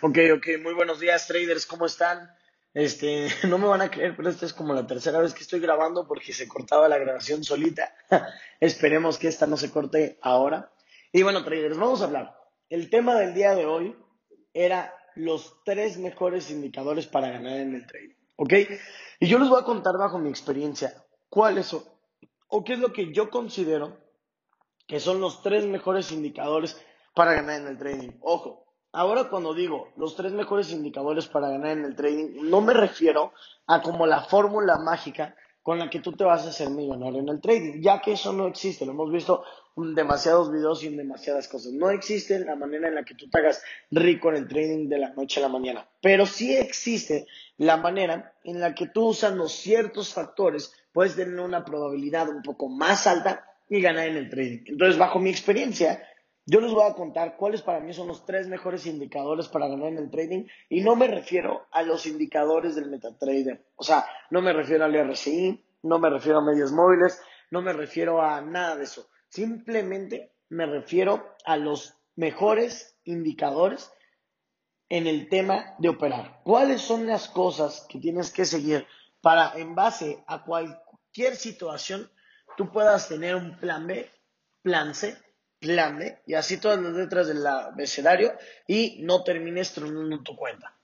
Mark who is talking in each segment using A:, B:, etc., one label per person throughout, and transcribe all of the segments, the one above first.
A: Ok, ok, muy buenos días traders, ¿cómo están? Este, no me van a creer, pero esta es como la tercera vez que estoy grabando porque se cortaba la grabación solita. Esperemos que esta no se corte ahora. Y bueno, traders, vamos a hablar. El tema del día de hoy era los tres mejores indicadores para ganar en el trading, ¿ok? Y yo les voy a contar bajo mi experiencia cuáles son, o qué es lo que yo considero que son los tres mejores indicadores para ganar en el trading. Ojo, Ahora cuando digo los tres mejores indicadores para ganar en el trading, no me refiero a como la fórmula mágica con la que tú te vas a hacer millonario en el trading, ya que eso no existe, lo hemos visto en demasiados videos y en demasiadas cosas. No existe la manera en la que tú te hagas rico en el trading de la noche a la mañana, pero sí existe la manera en la que tú usando ciertos factores puedes tener una probabilidad un poco más alta y ganar en el trading. Entonces, bajo mi experiencia, yo les voy a contar cuáles para mí son los tres mejores indicadores para ganar en el trading y no me refiero a los indicadores del MetaTrader. O sea, no me refiero al RSI, no me refiero a medios móviles, no me refiero a nada de eso. Simplemente me refiero a los mejores indicadores en el tema de operar. ¿Cuáles son las cosas que tienes que seguir para, en base a cualquier situación, tú puedas tener un plan B, plan C plan y así todas las letras del abecedario y no termines tronando tu cuenta.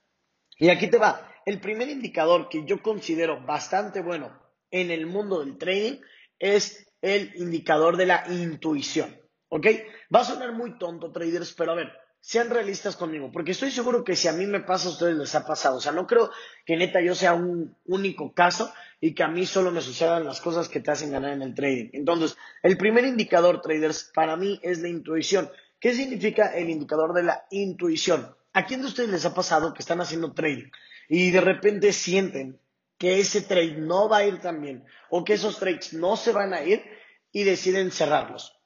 A: Y aquí te va. El primer indicador que yo considero bastante bueno en el mundo del trading es el indicador de la intuición. ¿Ok? Va a sonar muy tonto, traders, pero a ver, sean realistas conmigo, porque estoy seguro que si a mí me pasa, a ustedes les ha pasado. O sea, no creo que neta yo sea un único caso y que a mí solo me sucedan las cosas que te hacen ganar en el trading. Entonces, el primer indicador, traders, para mí es la intuición. ¿Qué significa el indicador de la intuición? ¿A quién de ustedes les ha pasado que están haciendo trading y de repente sienten que ese trade no va a ir tan bien o que esos trades no se van a ir y deciden cerrarlos?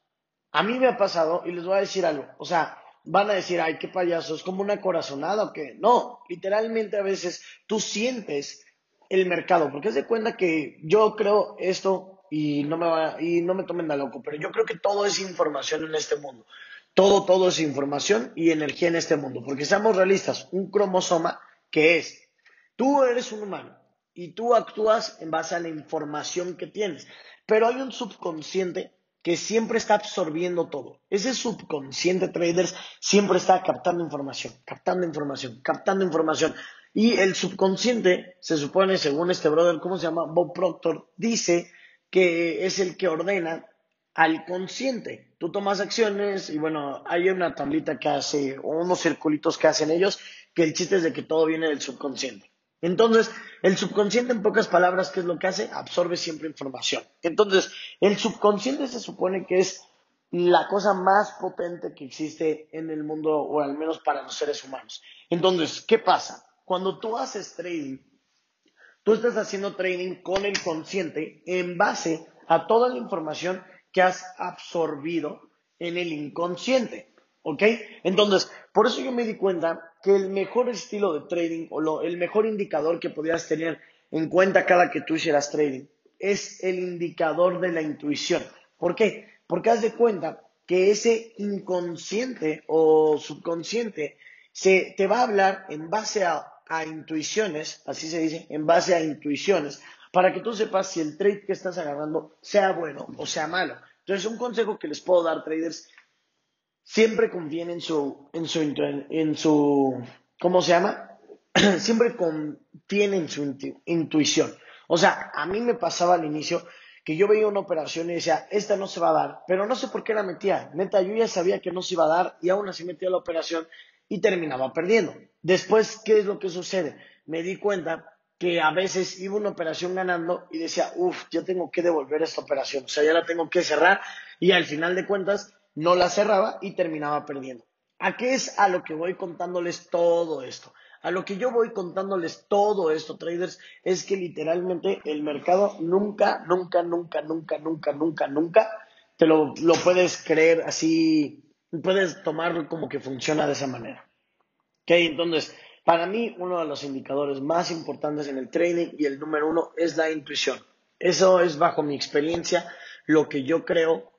A: A mí me ha pasado y les voy a decir algo. O sea, van a decir, ay, qué payaso, es como una corazonada o qué. No, literalmente a veces tú sientes el mercado, porque es de cuenta que yo creo esto y no me va, y no me tomen de loco, pero yo creo que todo es información en este mundo. Todo, todo es información y energía en este mundo, porque seamos realistas, un cromosoma que es, tú eres un humano y tú actúas en base a la información que tienes, pero hay un subconsciente que siempre está absorbiendo todo. Ese subconsciente traders siempre está captando información, captando información, captando información. Y el subconsciente, se supone, según este brother, ¿cómo se llama? Bob Proctor, dice que es el que ordena al consciente. Tú tomas acciones y bueno, hay una tablita que hace, o unos circulitos que hacen ellos, que el chiste es de que todo viene del subconsciente. Entonces, el subconsciente, en pocas palabras, ¿qué es lo que hace? Absorbe siempre información. Entonces, el subconsciente se supone que es la cosa más potente que existe en el mundo, o al menos para los seres humanos. Entonces, ¿qué pasa? Cuando tú haces trading, tú estás haciendo trading con el consciente en base a toda la información que has absorbido en el inconsciente. ¿Ok? Entonces, por eso yo me di cuenta que el mejor estilo de trading o el mejor indicador que podías tener en cuenta cada que tú hicieras trading es el indicador de la intuición. ¿Por qué? Porque haz de cuenta que ese inconsciente o subconsciente se te va a hablar en base a, a intuiciones, así se dice, en base a intuiciones, para que tú sepas si el trade que estás agarrando sea bueno o sea malo. Entonces, un consejo que les puedo dar, traders, siempre confíen en su, en su, en su, ¿cómo se llama? siempre confíen en su intuición. O sea, a mí me pasaba al inicio que yo veía una operación y decía, esta no se va a dar, pero no sé por qué la metía. Neta, yo ya sabía que no se iba a dar y aún así metía la operación y terminaba perdiendo. Después, ¿qué es lo que sucede? Me di cuenta que a veces iba una operación ganando y decía, uff, yo tengo que devolver esta operación, o sea, ya la tengo que cerrar y al final de cuentas no la cerraba y terminaba perdiendo. ¿A qué es a lo que voy contándoles todo esto? A lo que yo voy contándoles todo esto, traders, es que literalmente el mercado nunca, nunca, nunca, nunca, nunca, nunca, nunca te lo, lo puedes creer así, puedes tomarlo como que funciona de esa manera. ¿Ok? Entonces, para mí, uno de los indicadores más importantes en el trading y el número uno es la intuición. Eso es bajo mi experiencia lo que yo creo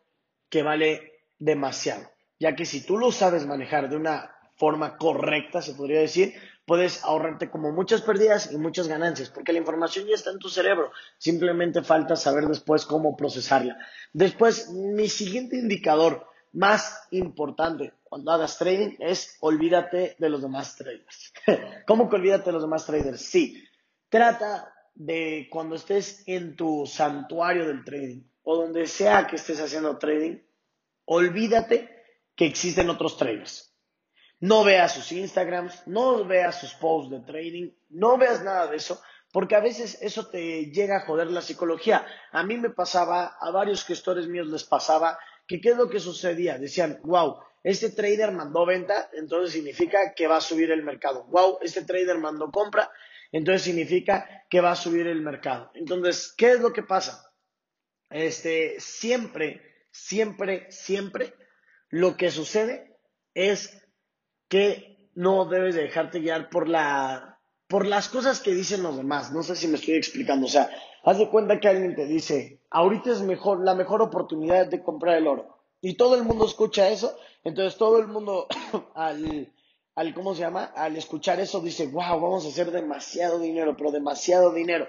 A: que vale demasiado, ya que si tú lo sabes manejar de una forma correcta, se podría decir, puedes ahorrarte como muchas pérdidas y muchas ganancias, porque la información ya está en tu cerebro, simplemente falta saber después cómo procesarla. Después, mi siguiente indicador más importante cuando hagas trading es olvídate de los demás traders. ¿Cómo que olvídate de los demás traders? Sí, trata de cuando estés en tu santuario del trading o donde sea que estés haciendo trading, olvídate que existen otros traders. No veas sus Instagrams, no veas sus posts de trading, no veas nada de eso, porque a veces eso te llega a joder la psicología. A mí me pasaba, a varios gestores míos les pasaba, qué es lo que sucedía. Decían, wow, este trader mandó venta, entonces significa que va a subir el mercado. Wow, este trader mandó compra, entonces significa que va a subir el mercado. Entonces, ¿qué es lo que pasa? Este, siempre, siempre, siempre, lo que sucede es que no debes de dejarte guiar por la por las cosas que dicen los demás. No sé si me estoy explicando. O sea, haz de cuenta que alguien te dice, ahorita es mejor, la mejor oportunidad de comprar el oro. Y todo el mundo escucha eso. Entonces todo el mundo al, al, ¿cómo se llama? Al escuchar eso dice, wow, vamos a hacer demasiado dinero, pero demasiado dinero.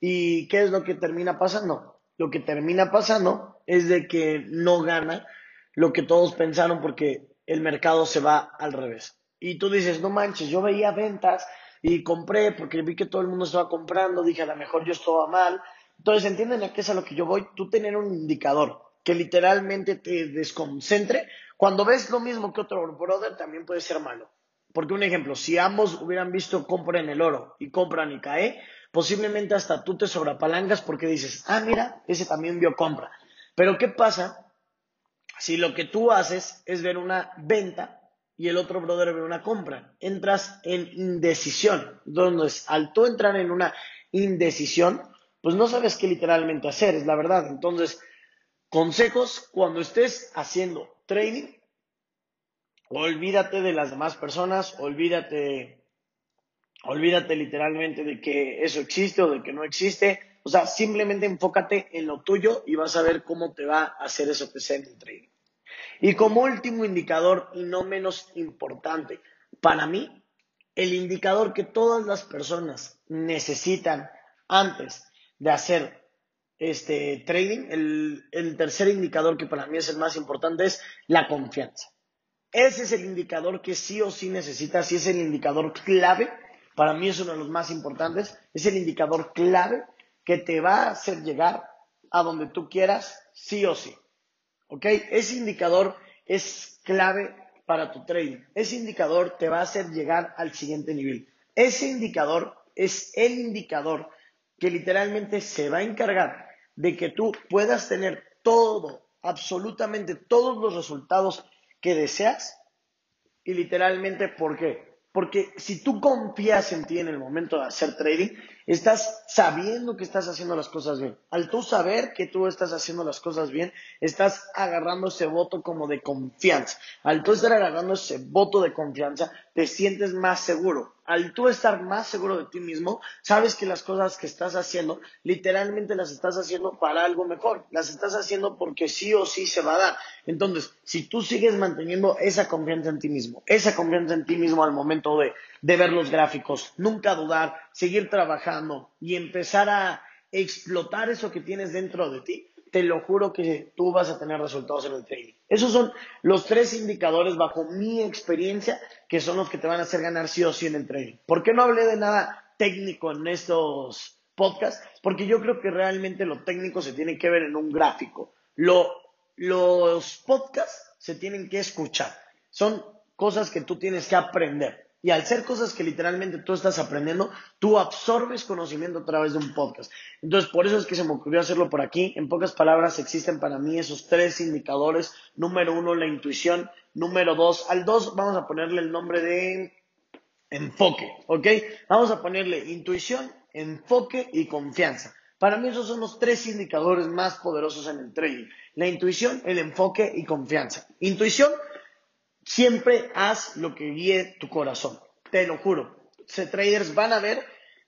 A: ¿Y qué es lo que termina pasando? Lo que termina pasando es de que no gana lo que todos pensaron porque el mercado se va al revés. Y tú dices, no manches, yo veía ventas y compré porque vi que todo el mundo estaba comprando, dije, a lo mejor yo estaba mal. Entonces, ¿entienden a qué es a lo que yo voy? Tú tener un indicador que literalmente te desconcentre. Cuando ves lo mismo que otro brother, también puede ser malo. Porque un ejemplo, si ambos hubieran visto compra en el oro y compran y cae, posiblemente hasta tú te sobrepalangas porque dices, ah, mira, ese también vio compra. Pero ¿qué pasa si lo que tú haces es ver una venta y el otro brother ve una compra, entras en indecisión. Entonces, al tú entrar en una indecisión, pues no sabes qué literalmente hacer, es la verdad. Entonces, consejos cuando estés haciendo trading, olvídate de las demás personas, olvídate, olvídate literalmente de que eso existe o de que no existe. O sea, simplemente enfócate en lo tuyo y vas a ver cómo te va a hacer eso que sea en el trading. Y como último indicador, y no menos importante, para mí, el indicador que todas las personas necesitan antes de hacer este trading, el, el, tercer indicador que para mí es el más importante es la confianza. Ese es el indicador que sí o sí necesitas y es el indicador clave. Para mí es uno de los más importantes. Es el indicador clave que te va a hacer llegar a donde tú quieras, sí o sí. ¿Ok? Ese indicador es clave para tu trading. Ese indicador te va a hacer llegar al siguiente nivel. Ese indicador es el indicador que literalmente se va a encargar de que tú puedas tener todo, absolutamente todos los resultados que deseas. Y literalmente, ¿por qué? Porque si tú confías en ti en el momento de hacer trading, estás sabiendo que estás haciendo las cosas bien. Al tú saber que tú estás haciendo las cosas bien, estás agarrando ese voto como de confianza. Al tú estar agarrando ese voto de confianza, te sientes más seguro al tú estar más seguro de ti mismo, sabes que las cosas que estás haciendo, literalmente las estás haciendo para algo mejor, las estás haciendo porque sí o sí se va a dar. Entonces, si tú sigues manteniendo esa confianza en ti mismo, esa confianza en ti mismo al momento de, de ver los gráficos, nunca dudar, seguir trabajando y empezar a explotar eso que tienes dentro de ti, te lo juro que tú vas a tener resultados en el trading. Esos son los tres indicadores bajo mi experiencia que son los que te van a hacer ganar sí o sí en el trading. ¿Por qué no hablé de nada técnico en estos podcasts? Porque yo creo que realmente lo técnico se tiene que ver en un gráfico. los podcasts se tienen que escuchar. Son cosas que tú tienes que aprender. Y al ser cosas que literalmente tú estás aprendiendo, tú absorbes conocimiento a través de un podcast. Entonces, por eso es que se me ocurrió hacerlo por aquí. En pocas palabras, existen para mí esos tres indicadores. Número uno, la intuición. Número dos, al dos vamos a ponerle el nombre de enfoque, ¿ok? Vamos a ponerle intuición, enfoque y confianza. Para mí esos son los tres indicadores más poderosos en el trading. La intuición, el enfoque y confianza. Intuición Siempre haz lo que guíe tu corazón. Te lo juro. Se traders van a ver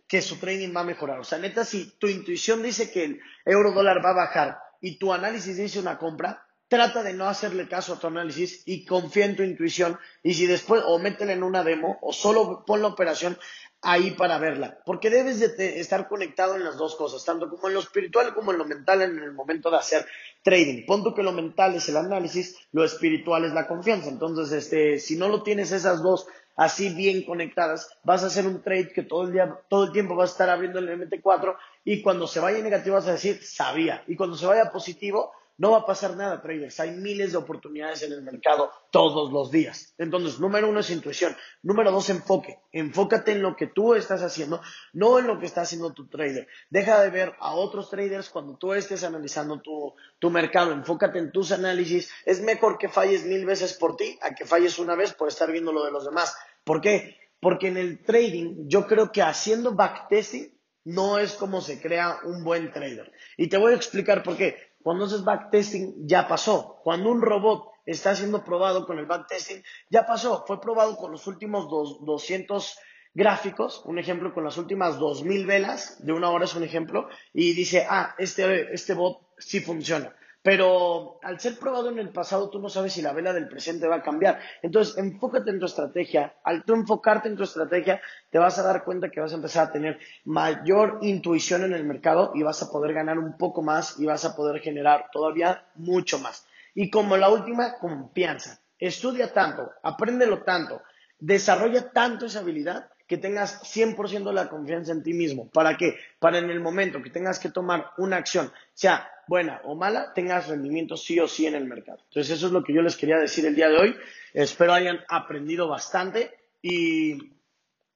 A: que su trading va a mejorar. O sea, neta, si tu intuición dice que el euro dólar va a bajar y tu análisis dice una compra, trata de no hacerle caso a tu análisis y confía en tu intuición y si después o métela en una demo o solo pon la operación ahí para verla, porque debes de estar conectado en las dos cosas, tanto como en lo espiritual como en lo mental en el momento de hacer trading. Punto que lo mental es el análisis, lo espiritual es la confianza. Entonces, este, si no lo tienes esas dos así bien conectadas, vas a hacer un trade que todo el día, todo el tiempo vas a estar abriendo el MT4 y cuando se vaya negativo vas a decir sabía y cuando se vaya positivo no va a pasar nada, traders. Hay miles de oportunidades en el mercado todos los días. Entonces, número uno es intuición. Número dos, enfoque. Enfócate en lo que tú estás haciendo, no en lo que está haciendo tu trader. Deja de ver a otros traders cuando tú estés analizando tu, tu mercado. Enfócate en tus análisis. Es mejor que falles mil veces por ti a que falles una vez por estar viendo lo de los demás. ¿Por qué? Porque en el trading yo creo que haciendo backtesting no es como se crea un buen trader. Y te voy a explicar por qué. Cuando haces backtesting, ya pasó. Cuando un robot está siendo probado con el backtesting, ya pasó. Fue probado con los últimos 200 gráficos, un ejemplo con las últimas 2000 velas, de una hora es un ejemplo, y dice, ah, este, este bot sí funciona. Pero al ser probado en el pasado, tú no sabes si la vela del presente va a cambiar. Entonces, enfócate en tu estrategia. Al tú enfocarte en tu estrategia, te vas a dar cuenta que vas a empezar a tener mayor intuición en el mercado y vas a poder ganar un poco más y vas a poder generar todavía mucho más. Y como la última, confianza. Estudia tanto, apréndelo tanto, desarrolla tanto esa habilidad que tengas 100% la confianza en ti mismo. ¿Para qué? Para en el momento que tengas que tomar una acción, sea buena o mala, tengas rendimiento sí o sí en el mercado. Entonces eso es lo que yo les quería decir el día de hoy. Espero hayan aprendido bastante y,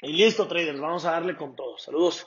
A: y listo, traders. Vamos a darle con todo. Saludos.